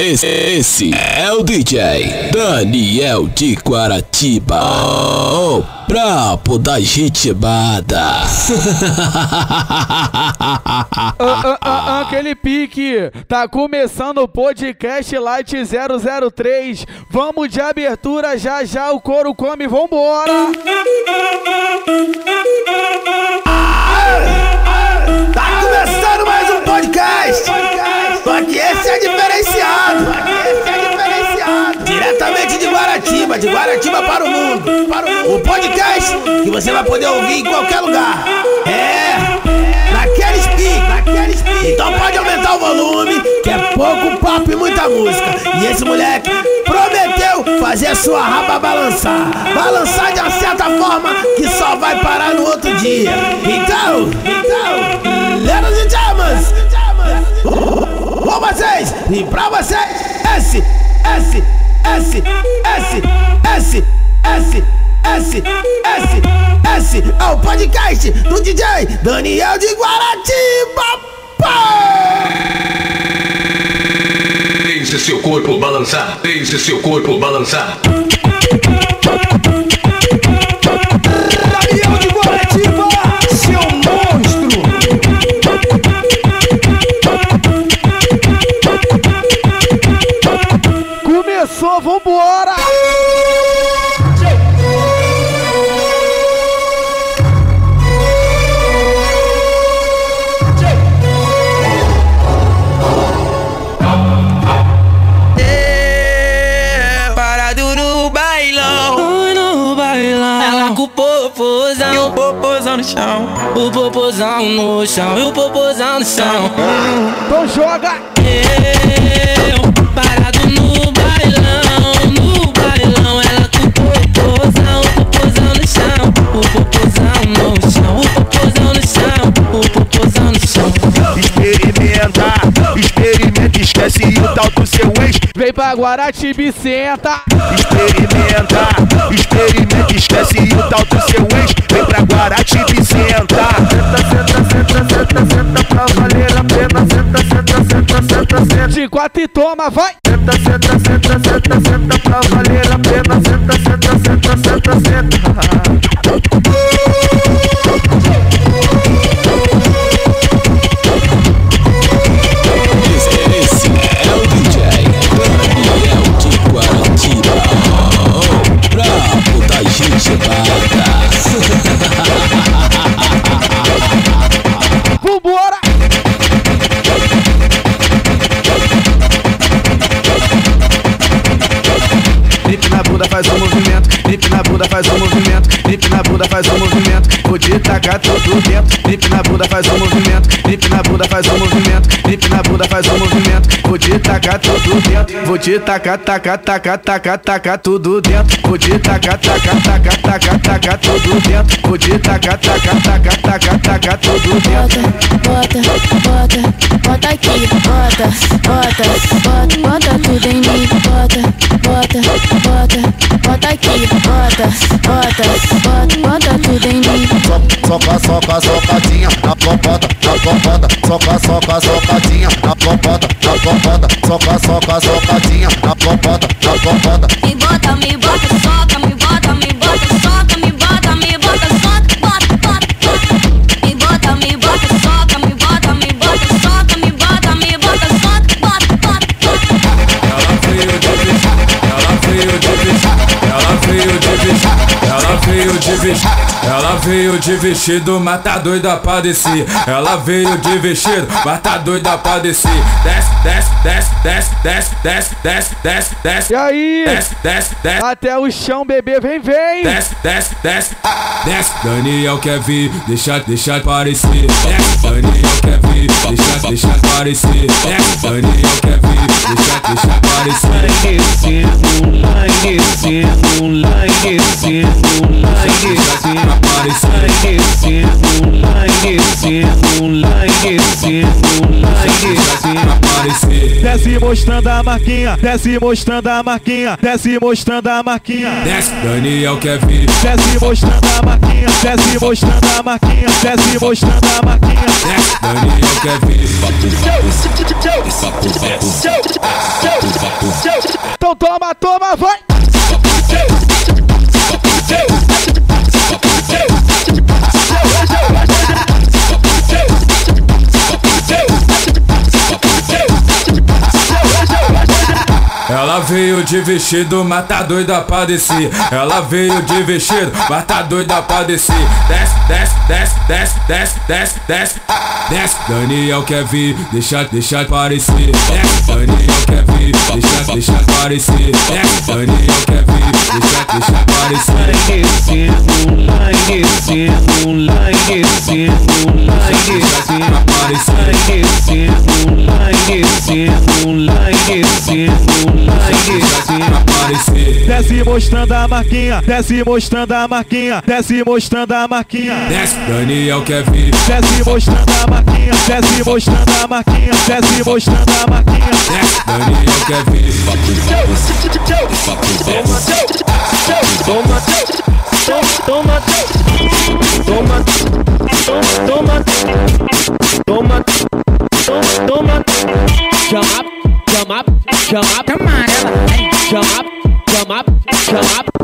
Esse, esse é o DJ Daniel de Guaratiba. Oh, brabo da. Ah, ah, ah, aquele pique, tá começando o podcast Light 003. Vamos de abertura já já, o couro come, vambora! Tá começando mais um podcast! Diretamente de Guaratiba, de Guaratiba para o mundo! Para o, mundo. o podcast que você vai poder ouvir em qualquer lugar! É! Naqueles piques, naqueles piques! Então pode aumentar o volume, que é pouco papo e muita música! E esse moleque prometeu fazer a sua raba balançar! Balançar de uma certa forma que só vai parar no outro dia! Então, então, ladies and gentlemen! Com vocês e pra vocês, S, S, S, S, S, S, S, S, S, é o podcast do DJ Daniel de Guaratiba. Deixe seu corpo balançar, deixe seu corpo balançar. Chão. O popozão no chão e o popozão no chão. Então joga! Eu, parado no bailão, no bailão. Ela com o popozão, o popozão no chão. O popozão no chão, o popozão no chão. O popozão no chão. Experimenta, experimenta, esquece o tal do seu ex. Vem pra Guaratiba e senta! Experimenta, senta. Quatro e toma, vai! Senta, senta, senta, senta, senta pra valer a pena. Senta, senta, senta, senta, faz um movimento, vou te tacar tudo dentro. Grip na bunda faz um movimento, grip na bunda faz um movimento, grip na bunda faz um movimento, vou te tacar tudo dentro. Vou te tacar, tacar, tacar, tacar, tacar tudo dentro. Vou te tacar, tacar, tacar, tacar, tacar tudo dentro. Vou te tacar, tacar, tacar, tacar, tacar tudo dentro. bota, bota, bota aqui, bota, bota, bota, bota tudo em mim, bota, bota, bota, bota aqui, bota, bota, bota, bota mim. soca, soca, socadinha, na popota, na popota, soca, soca, socadinha, na popota, na popota, soca, soca, socadinha, na popota, na popota. Me bota, me bota, ela veio de vestido, mas tá doida pra descer. Ela veio de vestido, mas tá doida pra descer. Desce, desce, desce, desce, desce, desce, desce, desce, desce. E aí? Desce, desce, desce. Até o chão, bebê, vem, vem! Desce, desce, desce, desce. Daniel quer vir, deixa, deixa aparecer. Desce, Daniel quer vir, deixa, deixa aparecer. Desce, Daniel quer vir, deixa, deixa aparecer. Desce mostrando a marquinha, desce mostrando a marquinha, desce mostrando a marquinha. Desce, Daniel quer vir. Desce mostrando a marquinha, desce mostrando a marquinha, desce mostrando a marquinha. Desce, Daniel quer vir. Então toma, toma, vai! Veio de vestido, mas tá doida pra. Ela veio de vestido, mas tá doida pra descer. Desce, desce, desce, desce, desce, desce, desce. Desce, Daniel quer vir, deixa, deixa aparecer. Desce, Daniel quer vir, deixa, deixa aparecer. Desce, Daniel quer vir, deixa, deixa aparecer. Descendo, lá descendo, lá descendo, lá descendo, Aparecer. descendo, lá Aparecer. Desce mostrando a marquinha, desce mostrando a marquinha, desce mostrando a marquinha. Desce, Daniel quer vir. Desce mostrando a marquinha, desce mostrando a marquinha, desce mostrando a marquinha. Desce, Daniel quer vir. Toma, toma, toma, toma, toma, come up, come up, come on, come up, come up, come up.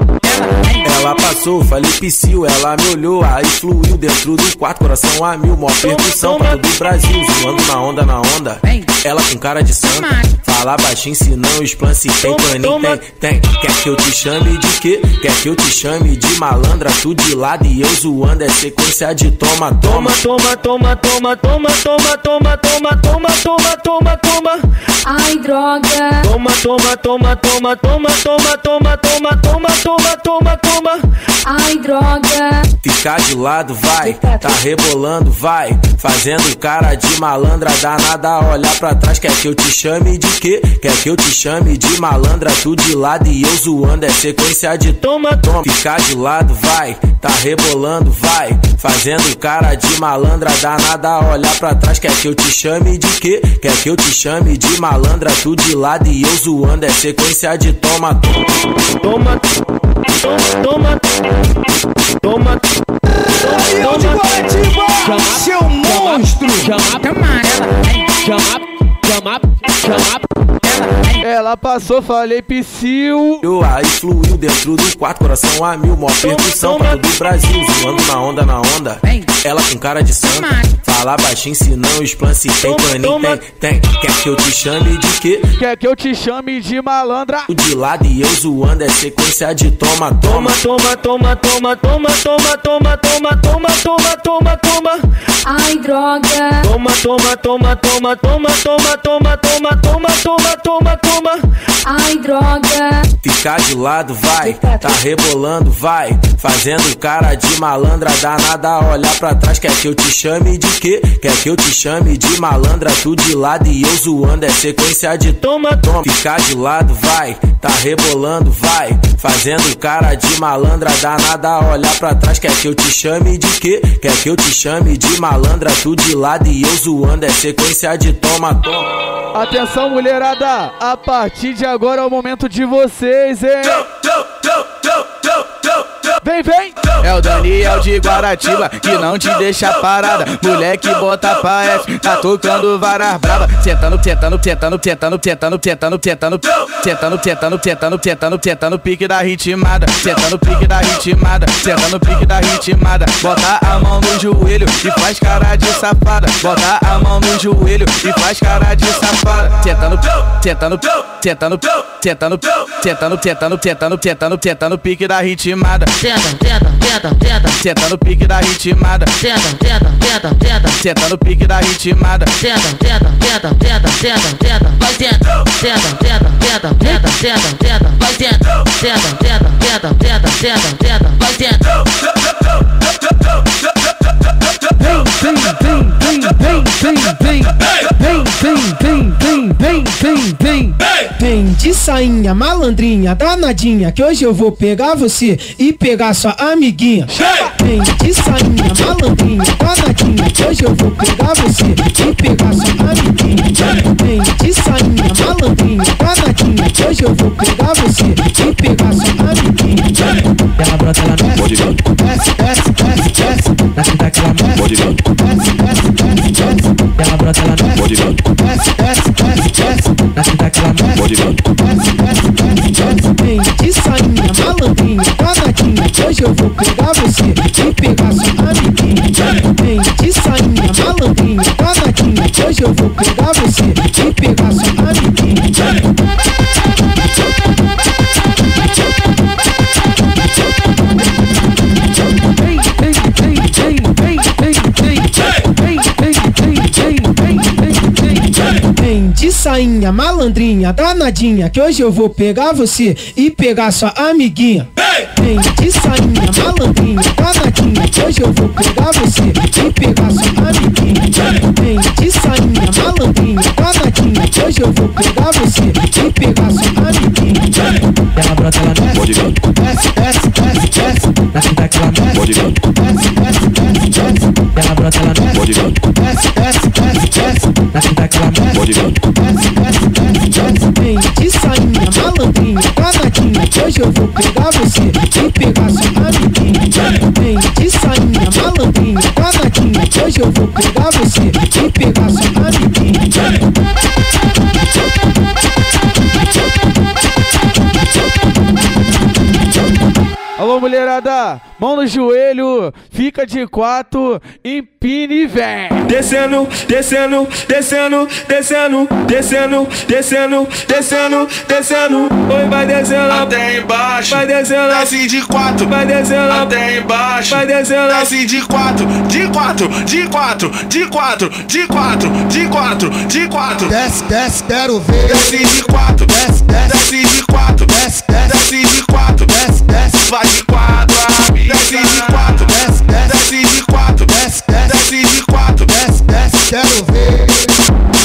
Ela passou, falei psiu, ela me olhou, aí fluiu dentro do quarto, coração a mil, mó percussão pra todo o Brasil, zoando na onda, na onda. Ela com cara de santa, fala baixinho, se não explana, se tem paninho, tem, tem. Quer que eu te chame de quê? Quer que eu te chame de malandra, tu de lado e eu zoando, é sequência de toma, toma. toma, toma, toma, toma, toma, toma, toma, toma, toma, toma, toma. Ai, droga. Toma, toma, toma, toma, toma, toma, toma, toma, toma, toma, toma, toma. Ai, droga. Ficar de lado, vai, tá rebolando, vai. Fazendo cara de malandra, danada, olhar pra trás. Quer que eu te chame de quê? Quer que eu te chame de malandra, tu de lado e eu zoando. É sequência de toma, toma. Ficar de lado, vai, tá rebolando, vai. Fazendo cara de malandra, danada, olhar pra trás. Quer que eu te chame de quê? Quer que eu te chame de malandra, tu de lado e eu zoando. É sequência de toma, toma. Toma, toma, toma, Daniel de Guaratiba, seu monstro. Chama, chama. Chama, chama, chama ela, passou, falei psiu. Eu aí fluiu dentro do quarto, coração a mil, mó percussão pra todo o Brasil, zoando na onda, na onda. Ela com cara de santa, fala baixinho, se não explana, se tem paninho, tem, tem. Quer que eu te chame de quê? Quer que eu te chame de malandra? De lado e eu zoando, é sequência de toma, toma. toma, toma, toma, toma, toma, toma, toma, toma, toma, toma, toma. Ai, droga. Toma, toma, toma, toma, toma, toma, toma, toma, toma, toma, toma, toma. Ai, droga. Ficar de lado, vai, tá rebolando, vai. Fazendo cara de malandra, danada, olhar pra trás. Quer que eu te chame de quê? Quer que eu te chame de malandra, tu de lado e eu zoando. É sequência de toma, toma. Ficar de lado, vai, tá rebolando, vai. Fazendo cara de malandra, danada, olhar pra trás. Quer que eu te chame de quê? Quer que eu te chame de malandra, tu de lado e eu zoando. É sequência de toma, toma. Atenção, mulherada! A partir de agora é o momento de vocês, hein? Vem, vem! É o Daniel de Guaratiba que não te deixa parada. Moleque bota pra F, tá tocando varas braba. Tentando, tentando, tentando, tentando, tentando, tentando, tentando, tentando, tentando, tentando, tentando, tentando pique da ritmada. Tentando pique da ritmada, tentando pique da ritmada. Bota a mão no joelho e faz cara de safada. Bota a mão no joelho e faz cara de safada. Tentando, tentando, tentando, tentando, tentando, tentando, tentando, tentando, tentando pique da ritmada. Tenta, tenta, tenta, tenta. Tentando pique da ritmada. Tenta, tenta, tenta, tenta. Tentando pique da ritmada. Tenta, tenta, tenta, tenta, tenta, tenta. Vai tenta, tenta, tenta, tenta, tenta, tenta, tenta. Vai tenta, tenta, tenta, tenta, tenta, tenta, tenta. Vai tenta. Vem, de sainha, malandrinha, danadinha, que hoje eu vou pegar você e pegar sua amiguinha. Vem de sainha, malandrinha, danadinha, que hoje eu vou pegar você e pegar sua amiguinha. Vem de sainha, malandrinha, danadinha, que hoje eu vou pegar você e pegar sua amiguinha. Ela brota, ela desce, desce, na cinta que ela desce, desce, ela brota, ela desce, desce, desce, na cinta que ela desce, desce, vem de sainha, malandrinha, danadinha, hoje eu vou pegar você e pegar sua amiguinha. Vem de sainha, malandrinha, danadinha, hoje eu vou pegar você e pegar sua amiguinha. Sainha, malandrinha, danadinha, que hoje eu vou pegar você e pegar sua amiguinha. Vem de sainha, malandrinha, danadinha, que hoje eu vou pegar você e pegar sua amiguinha. Vem de sainha, malandrinha, danadinha, que hoje eu vou pegar você e pegar sua amiguinha. Ela brota, ela desce, desce, desce, desce, desce, na que ela desce, desce, desce, ela brota, ela desce, desce, desce, desce, na cinta que ela desce, desce, desce, desce, vem de sainha, malandrinha, danadinha, que hoje eu vou pegar você e pegar sua amiguinha. Vem de sainha, malandrinha, danadinha, que hoje eu vou pegar você e pegar sua amiguinha. Mulherada, mão no joelho, fica de quatro, empine e vem. Descendo, descendo, descendo, descendo, descendo, descendo, descendo, descendo. Oi, vai descendo até embaixo. Vai descendo desce de quatro. Vai descendo até embaixo. Vai descendo desce de quatro, de quatro, de quatro, de quatro, de quatro, de quatro, de quatro. Desce, desce, quero ver. Desce de quatro. Desce, desce, desce de quatro. Desce, desce, desce de quatro. Desce, desce, vai de quatro, Desce de quatro. Desce, desce, desce de quatro. Desce, desce, de quatro. Desce, desce, quero ver.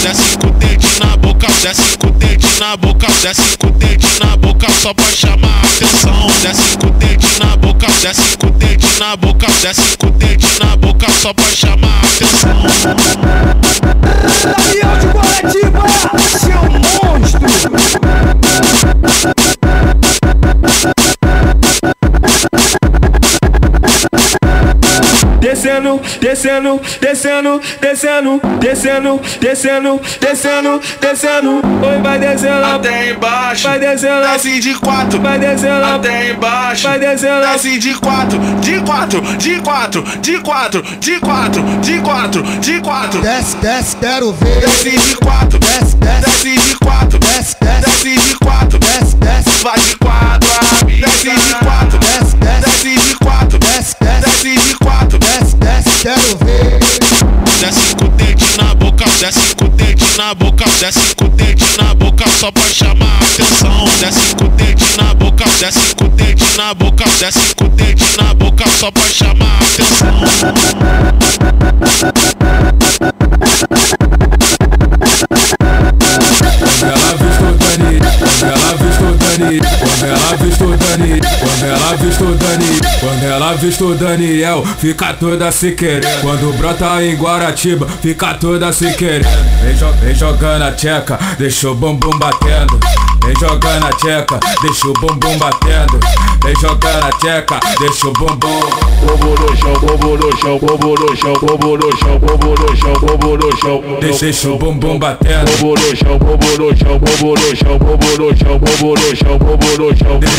Desce com o dente na boca, desce com o dente na boca, desce com o dente na boca só pra chamar a atenção. Desce com o dente na boca, desce com o dente na boca, desce com o dente na boca só pra chamar a atenção. Descendo, descendo, descendo, descendo, descendo, descendo, descendo, descendo. Oi, vai descendo até embaixo. Vai descendo, desce de quatro. Vai descendo até embaixo. Vai descendo, desce de quatro, de quatro, de quatro, de quatro, de quatro, de quatro, de quatro. Desce, desce, quero ver. Desce de quatro. Desce, desce, desce de quatro. Desce, desce, desce de quatro. Desce, desce, vai de quatro. Desce de quatro. Quero ver. Desce com o na boca, desce com o na boca, desce com o na boca só pra chamar a atenção. Desce com o na boca, desce com o na boca, desce com o na boca só pra chamar a atenção. Dani, quando ela visto Dani, quando ela visto Dani, quando ela visto Daniel, fica toda se querendo. Quando brota em Guaratiba, fica toda se querendo. Vem, jo vem jogando a tcheca, deixa o bumbum batendo. Vem jogando a tcheca, deixa o bumbum batendo. Vem jogando a tcheca, deixa o bumbum. Bobo no chão, bobo no chão, bobo no chão, bobo no chão, bobo no chão, bobo no chão. Deixa, deixa o bumbum batendo. Bobo no chão, bobo no chão, bobo no chão, bobo no chão, bobo no chão, bobo no chão.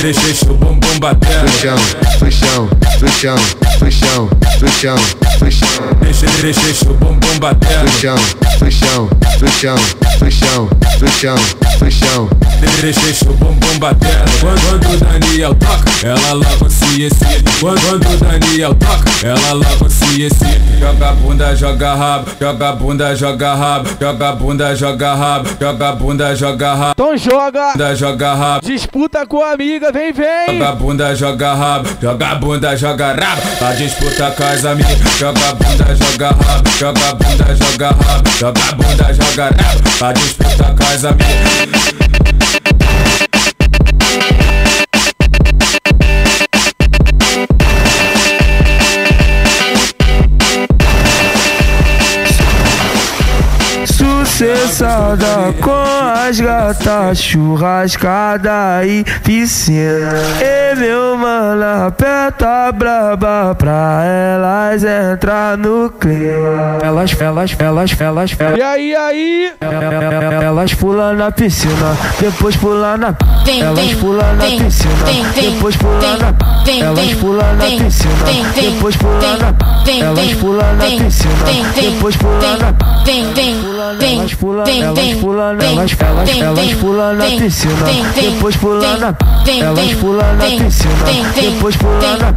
Deixa, deixa o bumbum batendo. No chão, no chão, no chão, no chão, no chão, no chão. Deixa, deixa, deixa o bumbum batendo. No chão, no chão, no chão, no chão, no chão, no chão. Deixa, deixa o bumbum batendo. Quando, o Daniel toca, ela logo se excita. Quando, o Daniel toca, ela logo se excita. Joga bunda, joga rabo, joga bunda, joga rabo, joga bunda, joga rabo, joga bunda, joga rabo. Então joga, Bunda, joga rabo. disputa com a amiga, vem, vem. Joga bunda, joga rabo, joga bunda, joga rabo. Pra disputa com as amigas. Joga bunda, joga rabo, joga bunda, joga rabo, joga bunda, joga rabo. Pra disputa com as amigas. Sucessada da gata, churrascada e piscina. E meu mano, aperta braba pra elas entrar no clima. Elas, elas, elas, elas, elas. E aí, aí? Elas pulam na piscina, depois pulam na. Elas pulam na piscina, depois pulam vem, na. Elas pulam na piscina, depois pulam na. vem, Elas pulam na piscina, depois pulam na. Vem, vem, Elas pulam, elas pulam, elas, vem, elas vem, pulam na piscina, depois pulam na, elas pulam na piscina, depois pulam na,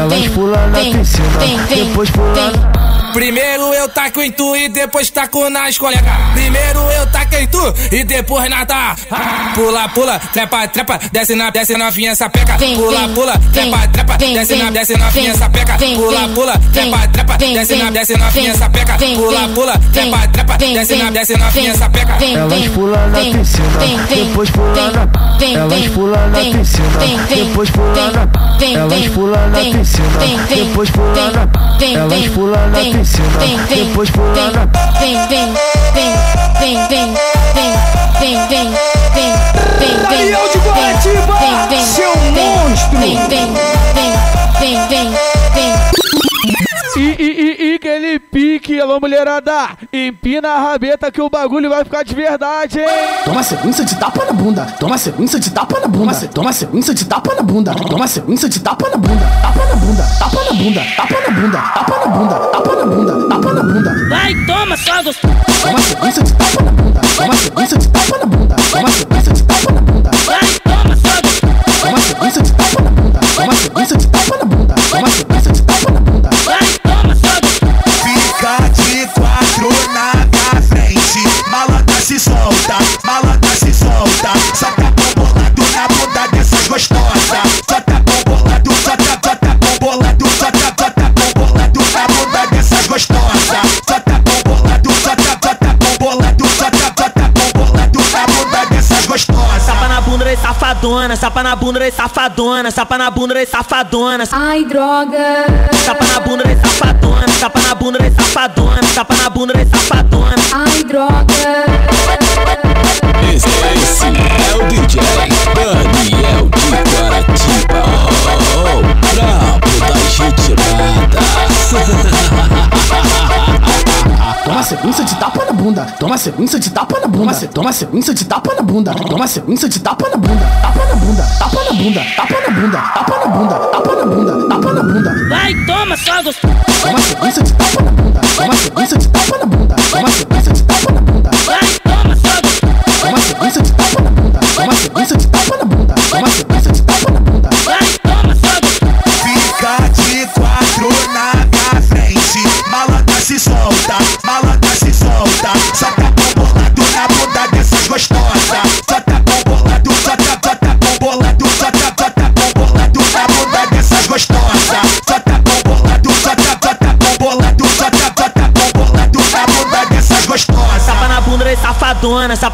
elas pulam na piscina, depois pulam na Primeiro eu taco em tu e depois taco nas colegas. Primeiro eu taco em tu e depois nada. Pula, pula, trepa, trepa, desce na, desce na vinha sapeca. Vem, Pula, pula, trepa, trepa, desce na, desce na vinha vem, sapeca. vem, Pula, pula, trepa, trepa, desce na, desce na vinha vem, sapeca. vem, Pula, pula, trepa, trepa, desce na, vem, desce na vinha vem, sapeca. vem, Elas vem, pulam na vem, piscina, vem, vem, depois pulam vem, na. vem, Elas vem, pulam na vem, piscina, vem, vem, depois vem, pulam na. vem, Elas vem, pulam na vem, piscina, vem, vem, depois vem, pulam na. vem, Elas vem, pulam na vem, piscina, vem, vem, depois vem, na. vem, vem, vem, vem, vem, vem, vem, vem, vem, vem, vem, Daniel de Guaratiba, vem, vem, seu vem, monstro. Vem, vem, vem, vem, vem, vem. E, e, e, e aquele pique, alô mulherada, empina a rabeta que o bagulho vai ficar de verdade, hein? Toma sequência de tapa na bunda. Toma sequência de tapa na bunda. Toma sequência de tapa na bunda. Toma sequência de tapa na bunda. Tapa na bunda. Tapa na bunda. Tapa na bunda. Tapa na bunda. Tapa na bunda. Tapa na bunda. Vai, toma, gostoso. Toma sequência de tapa na bunda. Toma sequência de tapa na bunda. Toma sequência de tapa na bunda. Vai, toma, gostoso. Toma sequência de tapa na bunda. Toma sequência de tapa safadona, sapa na bunda e safadona, sapa na bunda e safadona. Ai, droga. Sapa na bunda e safadona, sapa na bunda e safadona, sapa na bunda e safadona. Ai, droga. Esse, esse é o DJ Daniel de Guaratiba. Oh, brabo da gentilada. Toma sequência de bunda. Toma sequência de tapa na bunda. Toma sequência de tapa na bunda. Toma sequência de tapa na bunda. Tapa na bunda. Tapa na bunda. Tapa na bunda. Tapa na bunda. Tapa na bunda. Tapa na bunda. Vai, toma, só gostoso. Toma sequência de tapa na bunda. Toma sequência de tapa na bunda. Toma sequência de tapa na bunda. Vai, toma, só gostoso. Toma sequência de tapa na bunda. Toma sequência de tapa na bunda. Toma sequência de tapa na bunda. Vai, toma, só gostoso. Fica de quatro na frente. Malandra se solta,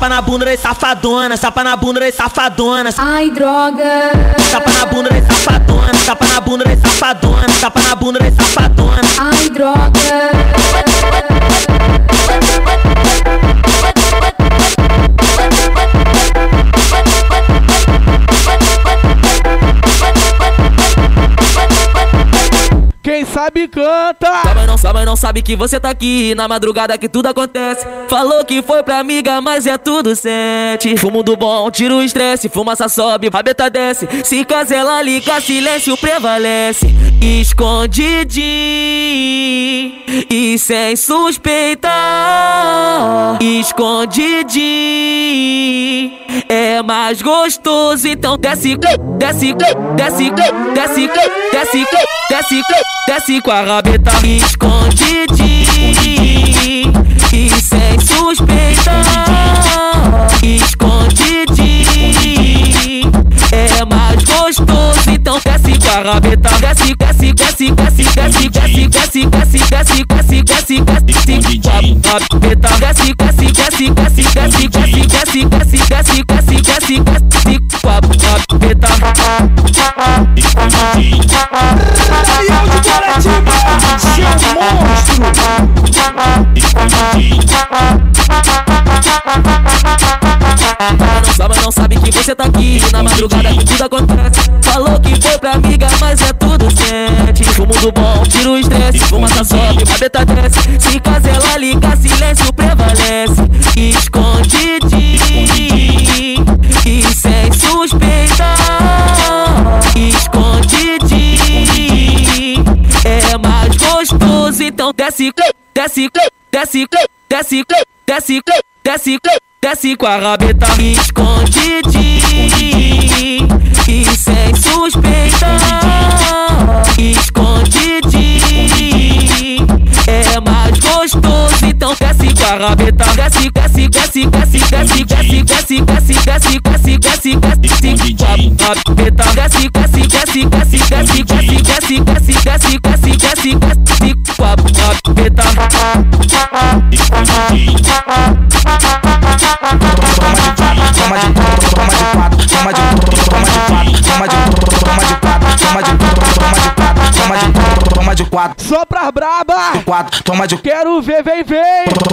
Sapa na bunda e safadona, sapa na bunda e safadona. Ai, droga. Sapa na bunda e safadona, sapa na bunda e safadona, sapa na bunda e safadona. Ai, droga. Quem sabe canta! Não, sua mãe não sabe que você tá aqui na madrugada que tudo acontece. Falou que foi pra amiga, mas é tudo sete. Fumo do bom, tira o estresse, fumaça sobe, rabeta desce. Se casa ela liga, silêncio prevalece. Escondidinho e sem suspeitar. Escondidinho é mais gostoso, então desce, desce, desce, desce, desce, desce, desce com a rabeta e sem suspeitar. Escondidinho é mais gostoso, então desce com a rabeta, desce, desce, desce, desce, desce, desce, desce, desce, desce, desce, desce, desce com a rabeta, desce, desce, desce, desce, desce, desce, desce, desce, desce, desce, desce, desce com a rabeta. Daniel de Guaratiba, seu sente. Fumo do bom, tira o estresse, fumaça sobe, rabeta desce. Se casa ela liga, silêncio prevalece. Escondidinho e sem suspeita. Escondidinho é mais gostoso, então desce, desce, desce, desce, desce, desce, desce com a rabeta escondidinho e sem suspeita. A rabeta, desce, desce, desce, desce, desce, desce, desce, desce, desce, desce, desce, desce rabeta, desce, desce, desce, desce, desce, desce, desce, desce, desce, desce, desce, desce com a rabeta. Toma de quatro, Só pra braba! de quatro, toma de Quero ver, vem, vem!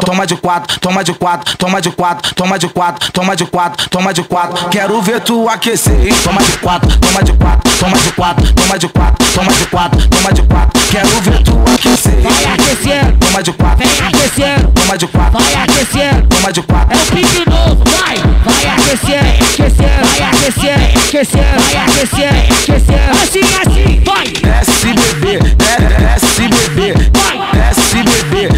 Toma de quatro, toma de quatro, toma de quatro, toma de quatro, toma de quatro, toma de quatro. Quero ver tu aquecer? Toma de quatro, toma de quatro, toma de quatro, toma de quatro, toma de quatro, toma de quatro. Quero ver tu aquecer. Vai aquecendo, Toma de quatro, vem aquecendo, toma de quatro, vai aquecendo. toma de quatro. É o pique novo, vai, vai aquecendo, aquecendo, vai aquecendo, aquecendo, vai aquecendo, aquecendo. Assim, assim, vai. Desce bebê, desce bebê, desce bebê,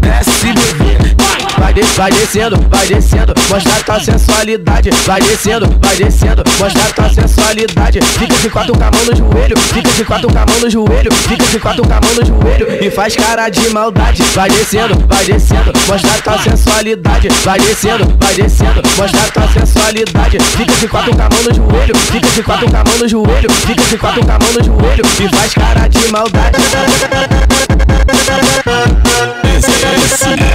desce bebê. Vai, des- vai descendo, vai descendo, mostra tua sensualidade. Vai descendo, vai descendo, mostra tua sensualidade. Fica de quatro com a mão no joelho, fica de quatro com a mão no joelho, fica de quatro com a mão no joelho e faz cara de maldade. Vai descendo, vai descendo, mostra tua sensualidade. Vai descendo, vai descendo, mostra tua sensualidade. Fica de quatro com a mão no joelho, fica de quatro com a mão no joelho, fica de quatro com a mão no joelho e faz cara de maldade. This is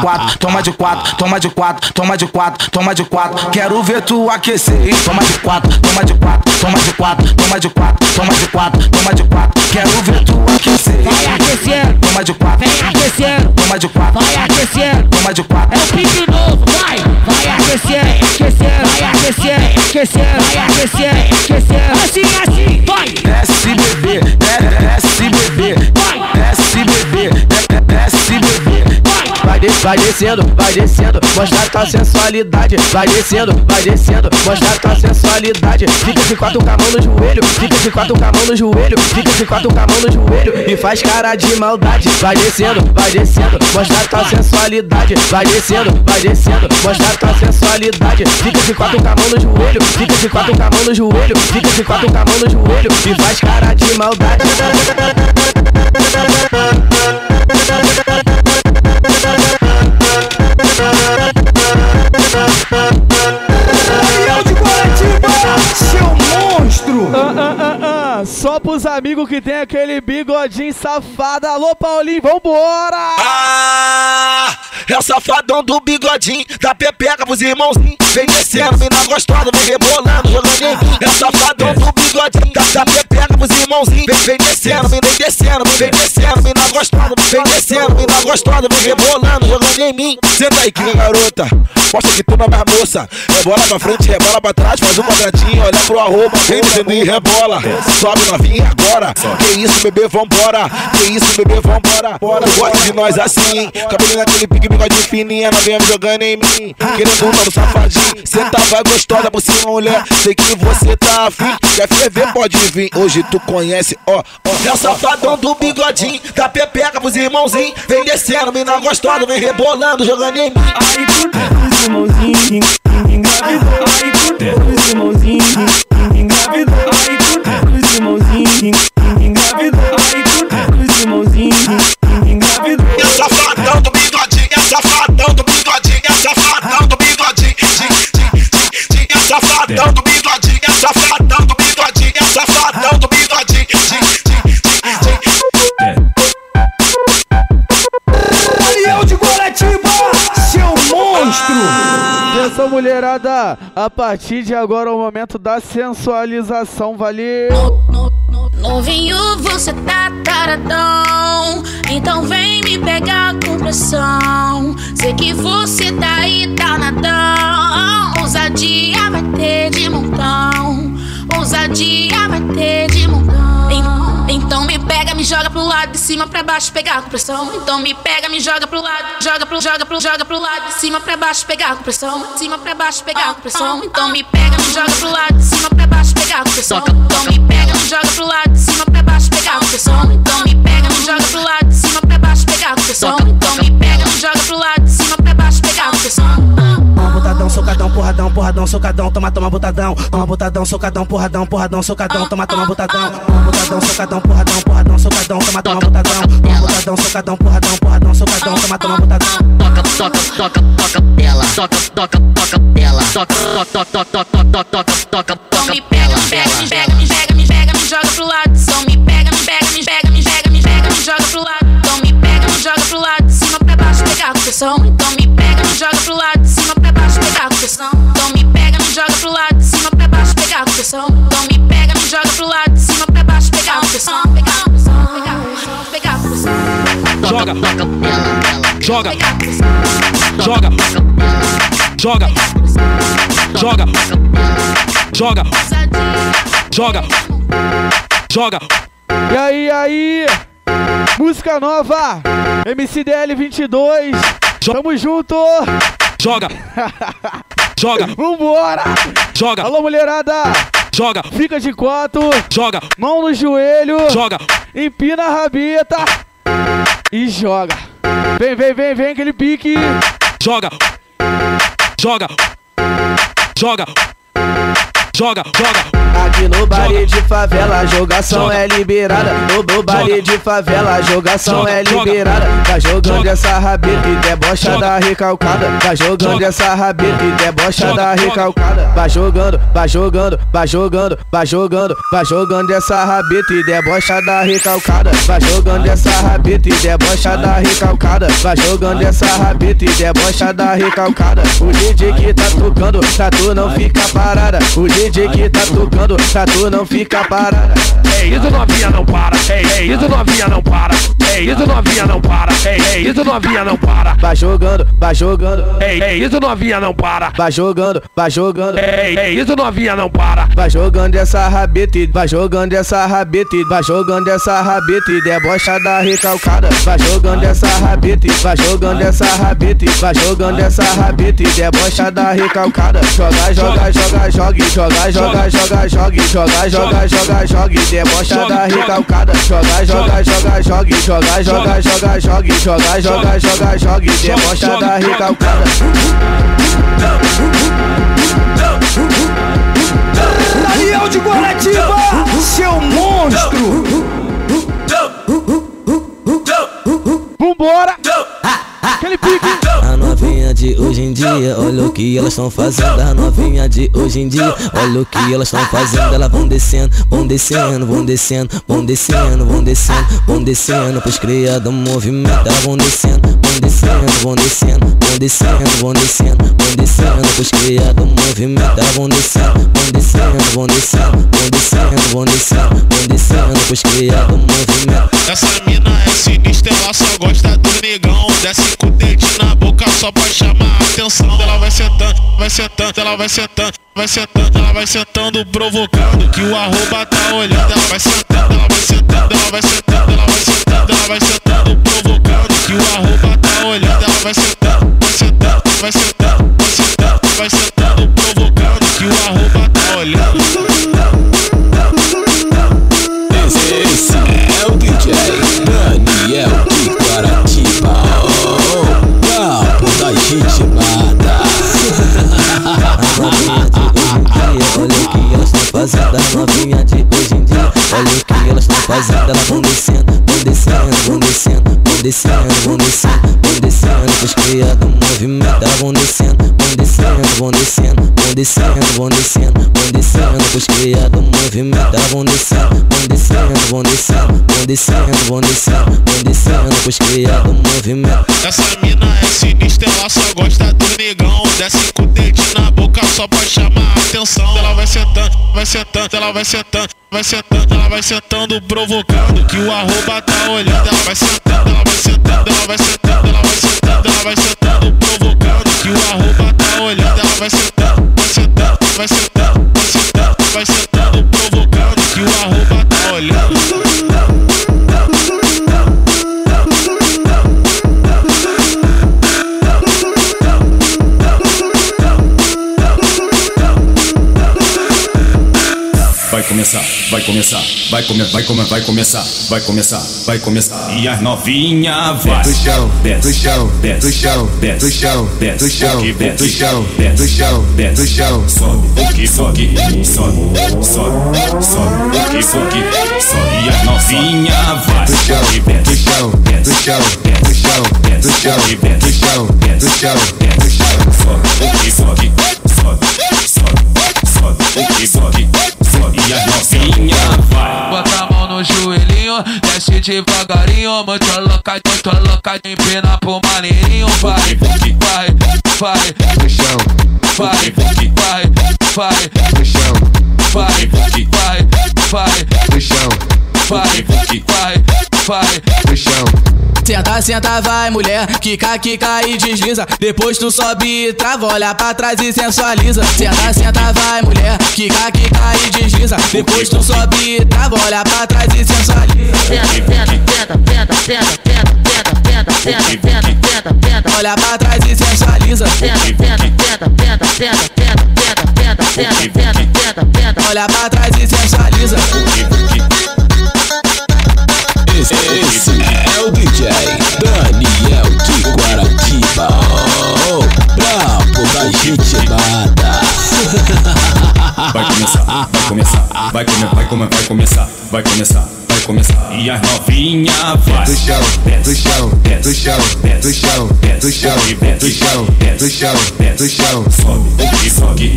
quatro, toma de quatro, toma de quatro, toma de quatro, toma de quatro. Quero ver tu aquecer? Toma de quatro, toma de quatro, toma de quatro, toma de quatro, toma de quatro, toma de quatro. Quero ver tu aquecer. Vai aquecendo, Toma de quatro, vem aquecendo, toma de quatro, vai aquecendo. toma de quatro. É o pique novo, vai, vai aquecendo, aquecendo, vai aquecendo, aquecendo, vai aquecendo, aquecendo. Assim, assim, vai. Desce bebê, desce bebê, desce bebê, desce. Vai, vai descendo, vai descendo, mostra tua sensualidade. Vai descendo, vai descendo, mostra tua sensualidade. Fica de quatro com a mão no joelho, fica de quatro com a mão no joelho, fica de quatro com a mão no joelho e faz cara de maldade. Vai descendo, vai descendo, mostra tua sensualidade. Vai descendo, vai descendo, mostra tua sensualidade. Fica de quatro com a mão no joelho, fica de quatro com a mão no joelho, fica de quatro com a mão no joelho e faz cara de maldade. Pros amigos que tem aquele bigodinho safado. Alô, Paulinho, vambora! Ah, é o safadão do bigodinho, da pepeca pros irmãozinhos. Vem descendo, mina gostosa, vem rebolando, jogando. É o safadão do bigodinho, da, pepeca pros irmãozinhos. Vem, vem descendo, vem descendo, vem descendo, mina gostosa, vem descendo, mina gostosa, vem rebolando, jogando em mim. Senta aí, que garota, mostra que tu não é mais moça. Rebola pra frente, rebola pra trás, faz um quadradinho, olha pro arroba, vem descendo e rebola. Sobe novinha agora, que isso, bebê, vambora. Que isso, bebê, vambora. Tu gosta de nós assim? Cabelinho naquele pique, bigodinho fininha, novinha jogando em mim. Querendo um no safadinho, tá vai gostosa por cima, mulher. Sei que você tá afim, quer ferver, pode vir. Hoje tu conhece, ó, ó. É o safadão do bigodinho, da pepeca pros irmãozinhos. Vem descendo, mina gostosa, vem rebolando, jogando em mim. Aí tu os irmãozinhos engravidou. Aí tu os irmãozinhos A partir de agora é o momento da sensualização, valeu! Novinho, você tá taradão. Então vem me pegar com pressão. Sei que você tá aí, tá nadão. Ousadia vai ter de montão. Ousadia vai ter de. En- Então me pega, me joga pro lado, de cima pra baixo, pegar com pressão. Então me pega, me joga pro lado, joga pro, joga pro, joga pro lado, de cima pra baixo, pegar com pressão. De cima pra baixo, pegar com pressão. Então me pega, me joga pro lado, de cima pra baixo, pegar com pressão. Então me pega, me joga pro lado, de cima pra baixo, pegar com pressão. Então me pega, me joga pro lado, de cima pra baixo, pegar com pressão. Então me pega, me joga pro lado, de cima pra baixo, pegar com pressão. Toma botadão, socadão, porradão, porradão, socadão, toma, toma botadão. Toma botadão, socadão, porradão, porradão, socadão, toma, toma botadão. Toma botadão, socadão, porradão, porradão, socadão, toma, toma botadão. Toma botadão, socadão, porradão, porradão, socadão, toma, toma botadão. Toca, toca, toca, toca dela. Toca, toca, toca dela. Toca, toca, toca, toca, toca, toca, toca, Então toca me pega, me pega, me pega, me pega, me pega, me joga pro lado. Então me pega, me pega, me pega, me pega, me pega, me joga pro lado. Então me pega, me joga pro lado, cima pra baixo, pegar pressão. Joga, joga, joga, joga, joga, joga, joga, joga. E aí, aí? Música nova, MCDL 22. Tamo junto. Joga, joga, vambora. Joga, alô mulherada. Joga, fica de quatro. Joga, mão no joelho. Joga, empina a rabeta e joga. Vem, vem, vem, vem aquele pique. Joga, joga, joga, joga, joga. Aqui no baile de favela, jogação é liberada. No, baile de favela, jogação é liberada. Vai jogando essa rabeta e debocha da recalcada. Vai jogando essa rabeta e debocha da recalcada. Vai jogando, vai jogando, vai jogando, vai jogando, vai jogando essa rabeta e debocha da recalcada. Vai jogando essa rabeta e debocha da recalcada. Vai jogando essa rabeta e debocha da recalcada. O DJ que tá tocando, pra tu não fica parada. O DJ que tá tocando, pra tu não fica parada. É isso novinha não para, é, é isso novinha não para, é isso novinha não para, é, é isso novinha não para. Vai jogando, vai jogando, é, é isso novinha não para. Vai jogando, vai jogando, é, é isso novinha não para. Vai jogando essa rabeta, vai jogando essa rabeta, vai jogando essa rabeta e debocha da recalcada. Vai jogando essa rabeta, vai jogando essa rabeta, vai jogando essa rabeta e debocha da recalcada. Joga, joga, joga, joga, joga, joga, joga, joga, joga, joga, joga, joga, joga, debocha da recalcada, joga, joga, joga, joga, joga, joga, joga, joga, joga, joga, joga, joga, debocha da recalcada. Daniel de Guaratiba, seu monstro! Vambora! Aquele pique! Novinha de hoje em dia, olha o que elas estão fazendo. A novinha de hoje em dia, olha o que elas estão fazendo. Elas vão descendo, vão descendo, vão descendo, vão descendo, vão descendo, vão descendo. Pois criado movimento, elas vão descendo, vão descendo, vão descendo, vão descendo, vão descendo, vão descendo. Pois criado movimento, elas vão descendo, vão descendo, vão descendo, vão descendo, vão descendo, vão descendo. Pois criado movimento. Essa mina é sinistra, ela só gosta do negão. Desce com o dedinho na boca só pra chamar a atenção. Ela vai sentando, vai sentando, ela vai sentando, vai sentando, ela vai sentando, provocando. Que o arroba tá olhando. Ela vai sentando, ela vai sentando, ela vai sentando, ela vai sentando, ela vai sentando, provocando. Que o arroba tá olhando. Ela vai sentando, vai sentando, vai sentando, descendo. Pois criado movimento, vão descendo, vão descendo, vão descendo, vão descendo, vão descendo, vão descendo. Pois criado movimento. Essa mina é sinistra, ela só gosta do negão. Desce com o dedinho atenção. Ela vai sentando, vai sentando, ela vai sentando, vai sentando, ela vai sentando, provocando que o arroba tá olhando. Ela vai sentando, ela vai sentando, ela vai sentando, ela vai sentando, ela vai sentando, provocando que o arroba tá olhando. Ela vai sentando, vai sentando, vai sentando, começar, vai começar, vai comer, vai comer, vai começar, vai começar, vai começar. E as novinha vai. Do chão, desce, do chão, desce, do chão, desce, do chão, desce, do chão, desce, do chão, desce, do chão, desce, do chão. sobe, o que sobe, sobe, sobe, sobe, o que sobe, sobe. E as novinha vai. Do chão, do chão, do chão, do chão, do chão, do chão, do chão, do chão. sobe, o que sobe, sobe, sobe, sobe, o que sobe. E as novinha vai. Bota a mão no joelhinho, desce devagarinho Muito louca, muito louca, empina pro maneirinho Vai, vai, vai Do chão, Vai, vai, vai do chão, Vai, vai, vai do chão, Vai, vai, vai do chão. Senta, senta, vai mulher, quica, quica e desliza. Depois tu sobe e trava, olha pra trás e sensualiza. Senta, senta, vai mulher, quica, quica e desliza. Depois tu sobe e trava, olha pra trás e sensualiza. Olha pra trás e sensualiza. Olha pra trás e sensualiza. Esse, esse é o DJ Daniel de Guaratiba. Oh, brabo da gente mata. Vai começar, vai começar, vai comer, vai comer, vai começar, vai começar, vai começar. E as novinha vai. Do chão, do chão, do chão, do chão, do chão, do chão, do chão, do chão. Sobe, que sobe,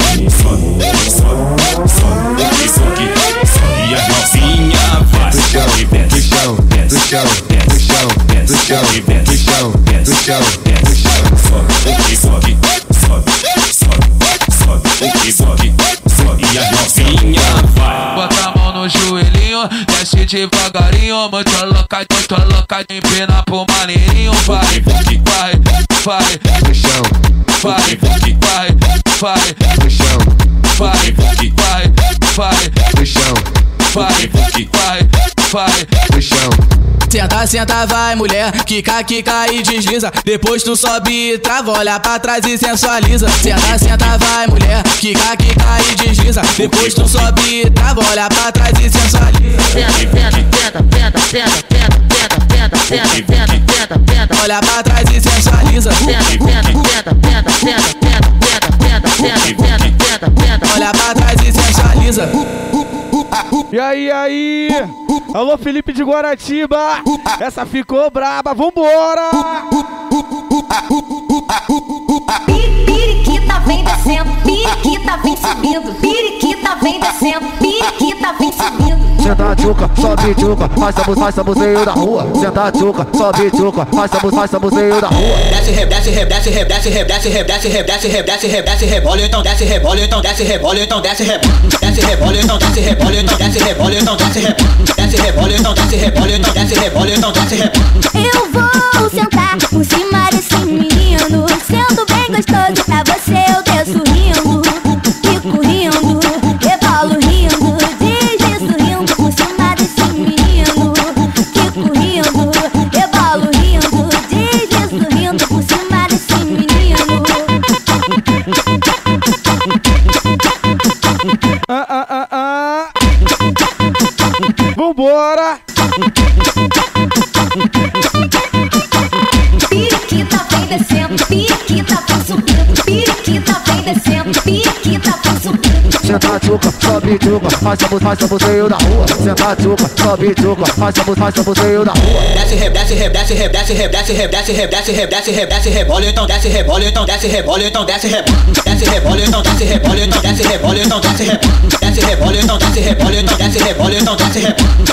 sobe, sobe, sobe, que sobe, sobe. E as novinha vai. Do chão, do chão, do chão, do chão, do chão, do chão, do chão, do chão. Sobe, que sobe, sobe, sobe, sobe, sobe, sobe. E as novinha vai. Bota a mão no joelhinho, desce devagarinho Muito louca, muito louca, empina pro maneirinho Vai, vai, vai Do chão, Vai, vai, vai do chão, Vai, vai, vai do chão, Vai, vai, vai do chão. Senta, senta, vai mulher, quica, quica e desliza. Depois tu sobe e trava, olha pra trás e sensualiza. Senta, senta, vai mulher, quica, quica e desliza. Depois tu sobe e trava, olha pra trás e sensualiza. Olha pra trás e sensualiza. Olha pra trás e sensualiza. E aí, aí? Alô, Felipe de Guaratiba. Essa ficou braba, vambora. Piriquita vem descendo, piriquita vem subindo, piriquita vem descendo, piriquita vem subindo. Senta tchuca, sobe tchuca, faz essa museu da rua. Senta tchuca, sobe tchuca, faz essa museu da rua. Desce, re, desce, re, desce, re, desce, re, desce, re, desce, re, desce, re, desce, re, desce, rebola, então desce, rebola, então desce, rebola, então desce, rebola, desce, rebola, então desce, rebola, então desce, rebola, então desce, rebola, desce, rebola, então desce, rebola, então desce, rebola, então desce, rebola. Eu vou sentar por cima desse menino, tchuca, faz essa faz essa museu da rua. Senta tchuca, sobe tchuca, faz essa faz essa museu da rua. Desce, desce, desce, desce, desce, desce, desce, desce, desce, rebola, então desce, rebola, então desce, rebola, então desce, desce, rebola, então desce, rebola, então desce, rebola, então desce, desce, rebola, então desce, rebola, então desce, rebola, então desce.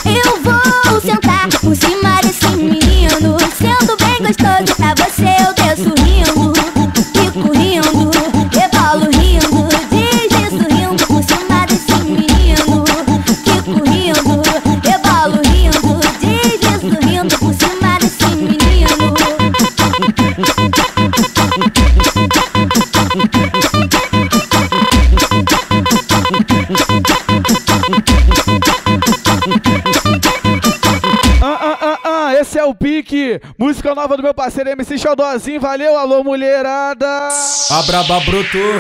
Eu vou sentar por cima desse menino, pique. Música nova do meu parceiro MC Xodózinho. Valeu, alô, mulherada. A braba brotou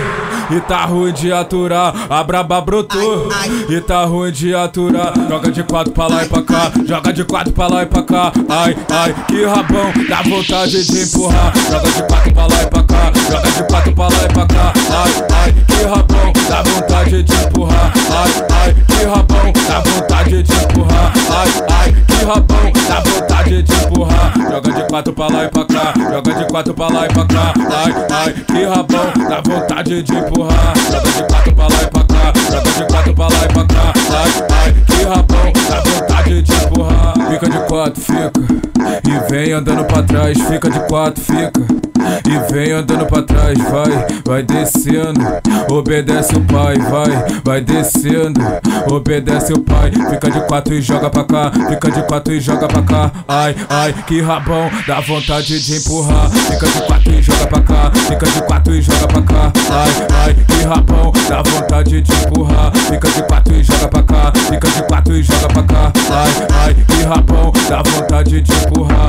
e tá ruim de aturar. A braba brotou e tá ruim de aturar. Joga de quatro pra lá e pra cá. Joga de quatro pra lá e pra cá. Ai, ai, que rabão, dá vontade de empurrar. Joga de quatro pra lá e pra cá. Joga de quatro pra lá e pra cá. Ai, ai, que rabão, dá vontade de empurrar. Ai, ai, que rabão, dá vontade de empurrar. Ai, ai, que rabão, dá vontade de empurrar. Joga de quatro pra lá e pra cá. Joga de quatro pra lá e pra cá. Ai, ai, que rabão, dá vontade de empurrar. Joga de quatro pra lá e pra cá. Joga de quatro pra lá e pra cá. Ai, ai, que rabão, dá vontade de empurrar. Fica de quatro, fica. E vem andando pra trás, fica de quatro, fica. E vem andando pra trás, vai, vai descendo. Obedece o pai, vai, vai descendo. Obedece o pai, fica de quatro e joga pra cá. Fica de quatro e joga pra cá. Ai, ai, que rabão, dá vontade de empurrar. Fica de quatro e joga pra cá. Fica de quatro e joga pra cá. Ai, ai, que rabão, dá vontade de empurrar. Fica de quatro e joga pra cá. Fica de quatro e joga pra cá. Ai, ai, que rabão, dá vontade de empurrar.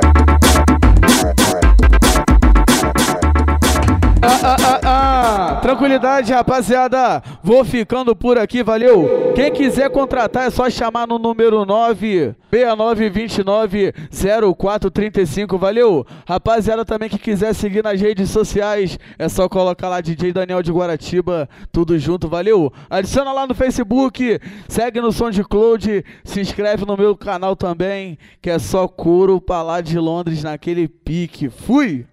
ah, ah, ah. Tranquilidade, rapaziada. Vou ficando por aqui, valeu? Quem quiser contratar é só chamar no número 9 6929 0435, valeu? Rapaziada também que quiser seguir nas redes sociais, é só colocar lá DJ Daniel de Guaratiba, tudo junto, valeu? Adiciona lá no Facebook, segue no SoundCloud, se inscreve no meu canal também, que é só couro pra lá de Londres naquele pique. Fui!